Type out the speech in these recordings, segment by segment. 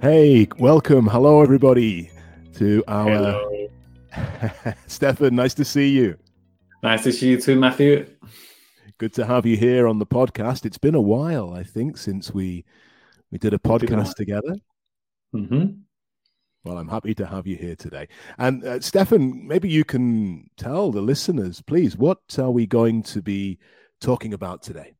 Hey, welcome. Hello, everybody, to our. Stefan, nice to see you. Nice to see you too, Matthew. Good to have you here on the podcast. It's been a while, I think, since we we did a podcast together. hmm Well, I'm happy to have you here today. And uh, Stefan, maybe you can tell the listeners, please, what are we going to be talking about today?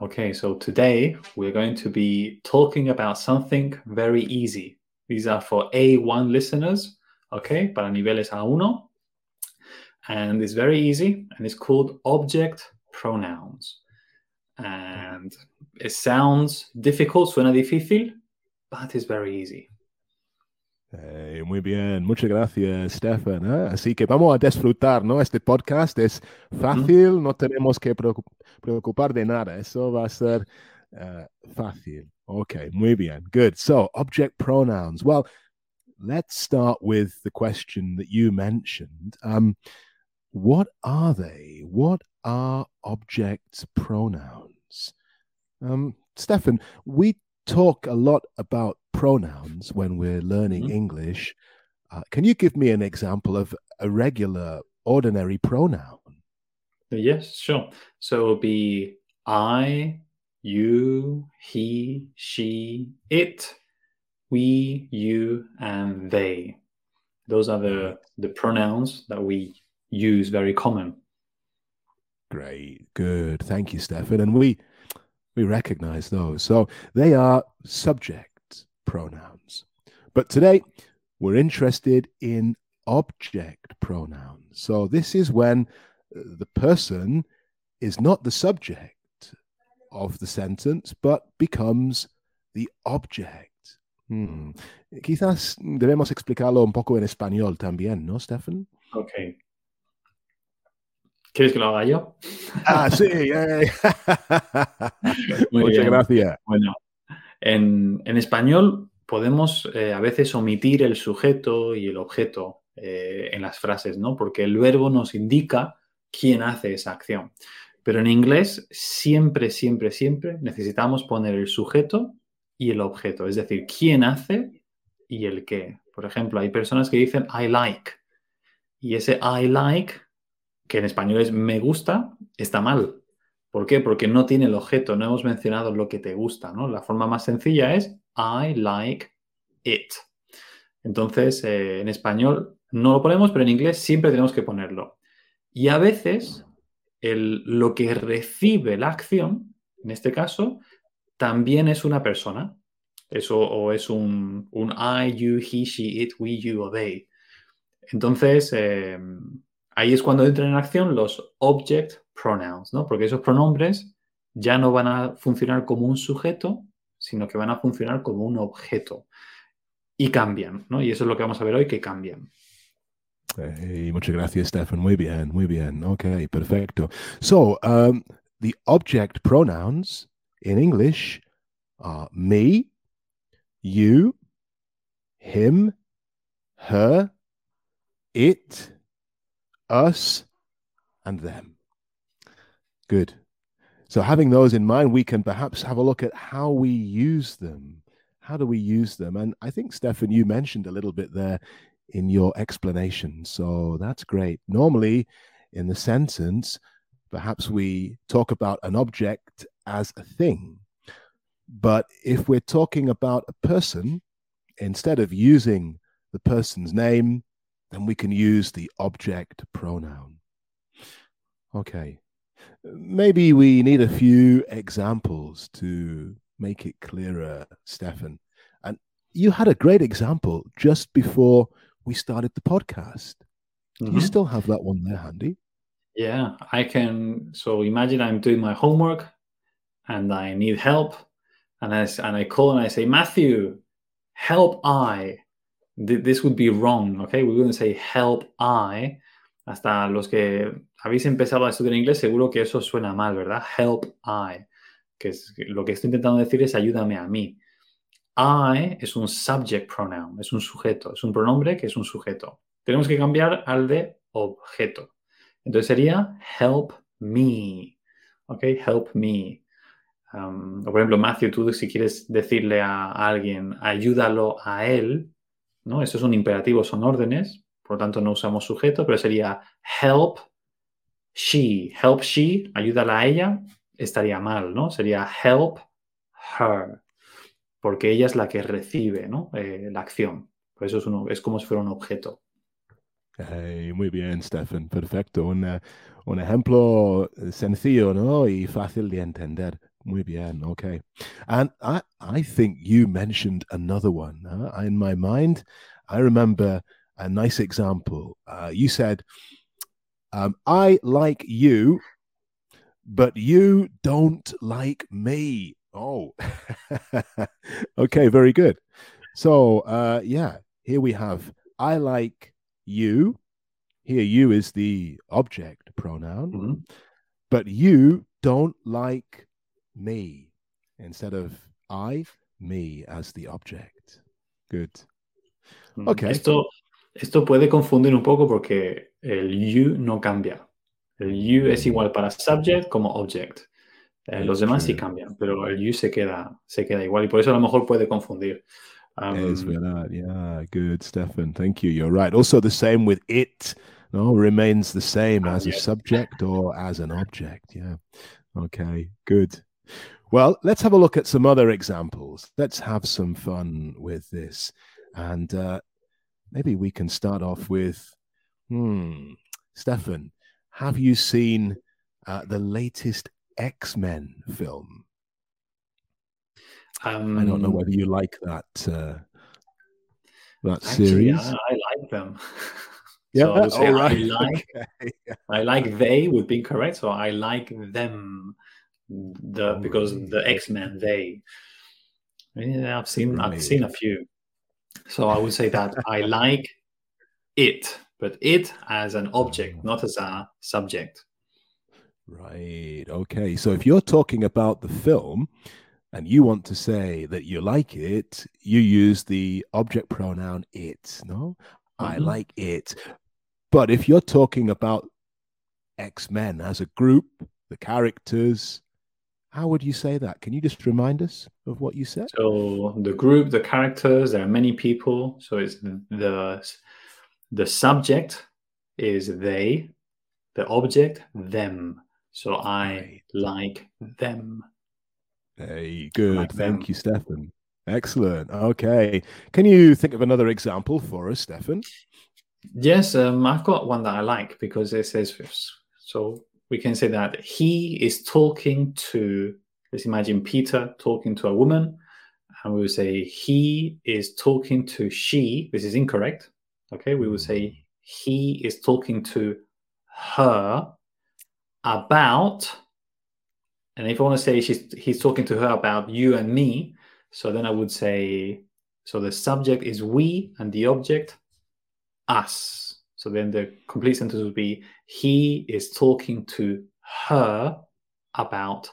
Okay, so today we're going to be talking about something very easy. These are for A1 listeners, okay, para niveles A1. And it's very easy and it's called object pronouns. And it sounds difficult, suena difícil, but it's very easy. Eh, muy bien, muchas gracias, Stefan. ¿eh? Así que vamos a disfrutar, ¿no? Este podcast es fácil, no tenemos que preocup- preocupar de nada. Eso va a ser eh, fácil. Okay, muy bien. Good. So, object pronouns. Well, let's start with the question that you mentioned. Um, what are they? What are object pronouns? Um, Stefan, we talk a lot about pronouns when we're learning Mhm. English. Uh, can you give me an example of a regular, ordinary pronoun? Yes, sure. So it'll be I, you, he, she, it, we, you, and they. Those are the, the pronouns that we use very common. Great, good. Thank you, Stefan. And we we recognize those. So they are subject pronouns. But today we're interested in object pronouns. So this is when uh, the person is not the subject of the sentence, but becomes the object. Hmm. Quizás debemos explicarlo un poco en español también, ¿no, Stefan? Okay. ¿Quieres que lo haga yo? Ah, sí. eh. Muy Muchas bien. gracias. Bueno, en, en español podemos eh, a veces omitir el sujeto y el objeto eh, en las frases, ¿no? Porque el verbo nos indica quién hace esa acción. Pero en inglés siempre, siempre, siempre necesitamos poner el sujeto y el objeto, es decir, quién hace y el qué. Por ejemplo, hay personas que dicen I like y ese I like, que en español es me gusta, está mal. ¿Por qué? Porque no tiene el objeto, no hemos mencionado lo que te gusta, ¿no? La forma más sencilla es I like it. Entonces, eh, en español no lo ponemos, pero en inglés siempre tenemos que ponerlo. Y a veces, el, lo que recibe la acción, en este caso, también es una persona. Eso o es un, un I, you, he, she, it, we, you o they. Entonces, eh, ahí es cuando entran en acción los object pronouns, ¿no? Porque esos pronombres ya no van a funcionar como un sujeto, sino que van a funcionar como un objeto. Y cambian, ¿no? Y eso es lo que vamos a ver hoy, que cambian. Hey, muchas gracias, Stefan. Muy bien, muy bien. Okay, perfecto. So, um, the object pronouns in English are me, you, him, her, it, us, and them. Good. So, having those in mind, we can perhaps have a look at how we use them. How do we use them? And I think, Stefan, you mentioned a little bit there in your explanation. So that's great. Normally, in the sentence, perhaps we talk about an object as a thing. But if we're talking about a person, instead of using the person's name, then we can use the object pronoun. Okay. Maybe we need a few examples to make it clearer, Stefan. And you had a great example just before we started the podcast. You Mhm. still have that one there handy? Yeah, I can. So imagine I'm doing my homework and I need help. And I, and I call and I say, Matthew, help I. Th- This would be wrong, okay? We're going to say help I. Hasta los que habéis empezado a estudiar inglés, seguro que eso suena mal, ¿verdad? Help I. Que es, lo que estoy intentando decir es ayúdame a mí. I es un subject pronoun, es un sujeto, es un pronombre que es un sujeto. Tenemos que cambiar al de objeto. Entonces sería help me. Ok, help me. Um, o por ejemplo, Matthew, tú si quieres decirle a, alguien, ayúdalo a él, ¿no? Eso es un imperativo, son órdenes, por lo tanto no usamos sujeto, pero sería help she, help she, ayúdala a ella, estaría mal, ¿no? Sería help her, porque ella es la que recibe, ¿no? Eh, la acción. Por eso es, como si fuera un objeto. muy bien, Stefan, perfecto. Un ejemplo sencillo, ¿no? Y fácil de entender. Muy bien, okay. And I, I think you mentioned another one. Uh, in my mind, I remember a nice example. Uh, you said, um, I like you, but you don't like me. Oh, okay, very good. So, uh, yeah, here we have I like you. Here, you is the object pronoun, mm-hmm. but you don't like me instead of I, me as the object. Good. Mm, okay. Esto, esto puede confundir un poco porque el you no cambia. El you es mm. igual para subject como object. Eh, los demás sí cambian, pero el you se queda, se queda igual y por eso a lo mejor puede confundir. Um, es verdad. Yeah, good, Stefan. Thank you. You're right. Also, the same with it. No, remains the same as a subject or as an object. Yeah. Okay. Good. Well, let's have a look at some other examples. Let's have some fun with this. And uh, maybe we can start off with hmm, Stefan, have you seen uh, the latest X Men film? Um, I don't know um, whether you like that uh, that actually, series. I, I like them. Yeah, so I, right. I like okay. I like they would be correct. So I like them the oh, because really? the X Men they. Yeah, I've seen? I've seen a few. So I would say that I like it, but it as an object, not as a subject. Right. Okay. So if you're talking about the film and you want to say that you like it, you use the object pronoun it. No, mm-hmm. I like it. But if you're talking about X Men as a group, the characters, how would you say that? Can you just remind us of what you said? So the group, the characters, there are many people. So it's the the subject is they, the object them. So I like them. Hey, good. Like Thank them. you, Stefan. Excellent. Okay. Can you think of another example for us, Stefan? Yes, um, I've got one that I like because it says so we can say that he is talking to, let's imagine Peter talking to a woman, and we would say he is talking to she. This is incorrect. Okay, we would say mm-hmm. he is talking to her about, and if I want to say she's, he's talking to her about you and me, so then I would say, so the subject is we and the object us. So then the complete sentence would be he is talking to her about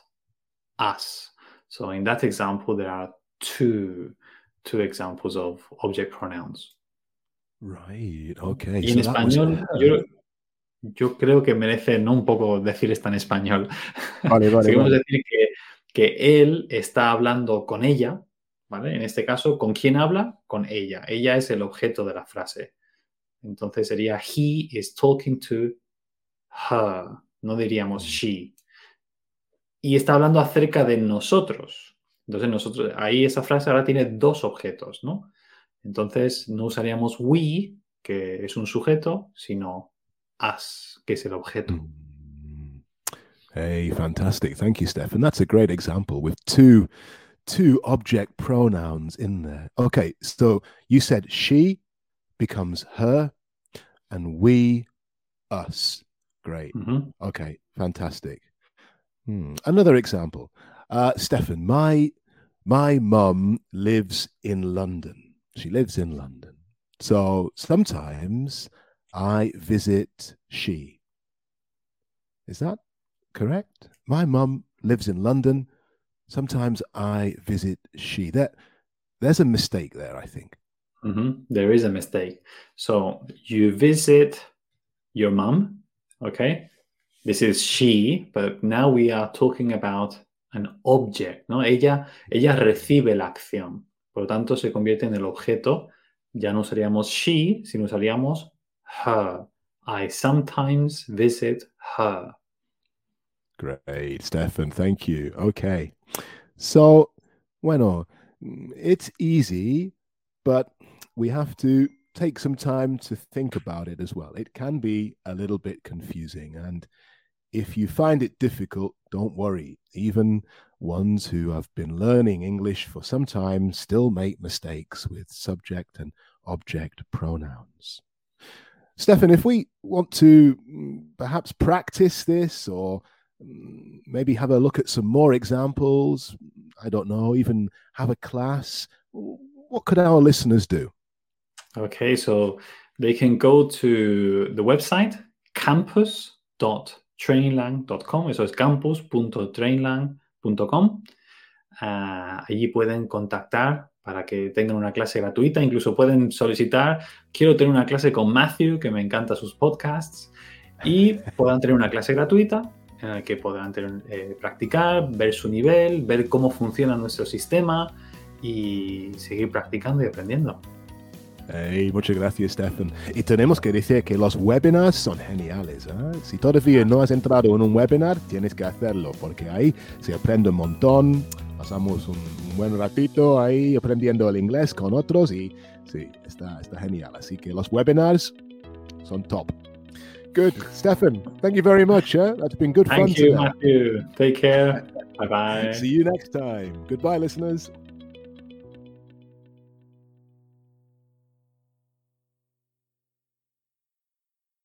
us. So in that example, there are two two examples of object pronouns. Right, okay. Y en so español, yo, yo creo que merece no un poco decir esto en español. Vale, vale. vale. decir que, que él está hablando con ella, ¿vale? En este caso, ¿con quién habla? Con ella. Ella es el objeto de la frase. Entonces sería he is talking to her, no diríamos mm. she. Y está hablando acerca de nosotros. Entonces nosotros, ahí esa frase ahora tiene dos objetos, ¿no? Entonces no usaríamos we, que es un sujeto, sino us, que es el objeto. Mm. Hey, fantastic. Thank you, Steph. And that's a great example with two two object pronouns in there. Okay, so you said she becomes her and we us. Great. Mm-hmm. Okay, fantastic. Hmm. Another example. Uh, Stefan, my my mum lives in London. She lives in London. So sometimes I visit she. Is that correct? My mum lives in London. Sometimes I visit she. That there's a mistake there, I think. Mm-hmm. There is a mistake. So you visit your mom, okay? This is she, but now we are talking about an object, ¿no? Ella, ella recibe la acción. Por lo tanto, se convierte en el objeto. Ya no usaríamos she, sino usaríamos her. I sometimes visit her. Great, Stefan. Thank you. Okay. So, bueno, it's easy, but we have to take some time to think about it as well. It can be a little bit confusing. And if you find it difficult, don't worry. Even ones who have been learning English for some time still make mistakes with subject and object pronouns. Stefan, if we want to mm, perhaps practice this or mm, maybe have a look at some more examples, I don't know, even have a class, what could our listeners do? Okay, so they can go to the website campus.trainlang.com, eso es campus.trainlang.com. Uh, allí pueden contactar para que tengan una clase gratuita, incluso pueden solicitar, quiero tener una clase con Matthew, que me encanta sus podcasts, y puedan tener una clase gratuita en la que puedan tener, eh, practicar, ver su nivel, ver cómo funciona nuestro sistema y seguir practicando y aprendiendo. Hey, muchas gracias, Stefan. Y tenemos que decir que los webinars son geniales. ¿eh? Si todavía no has entrado en un webinar, tienes que hacerlo, porque ahí se aprende un montón. Pasamos un, un buen ratito ahí aprendiendo el inglés con otros y sí, está, está genial. Así que los webinars son top. Good. Stefan, thank you very much. Eh? That's been good Thank fun you, today. Matthew. Take care. bye bye. See you next time. Goodbye, listeners.